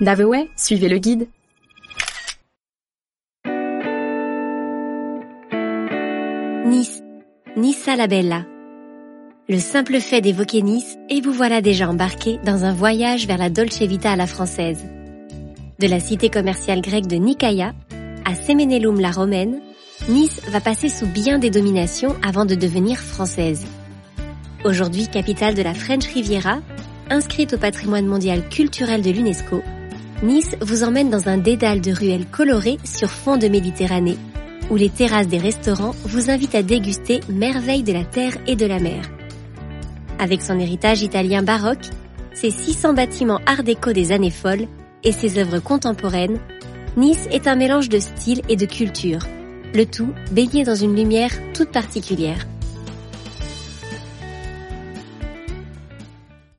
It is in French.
Daveway, suivez le guide. Nice, Nissa la Bella. Le simple fait d'évoquer Nice et vous voilà déjà embarqué dans un voyage vers la Dolce Vita à la française. De la cité commerciale grecque de Nicaïa à Semenelum la romaine, Nice va passer sous bien des dominations avant de devenir française. Aujourd'hui capitale de la French Riviera, inscrite au patrimoine mondial culturel de l'UNESCO, Nice vous emmène dans un dédale de ruelles colorées sur fond de Méditerranée, où les terrasses des restaurants vous invitent à déguster merveilles de la terre et de la mer. Avec son héritage italien baroque, ses 600 bâtiments art déco des années folles et ses œuvres contemporaines, Nice est un mélange de style et de culture, le tout baigné dans une lumière toute particulière.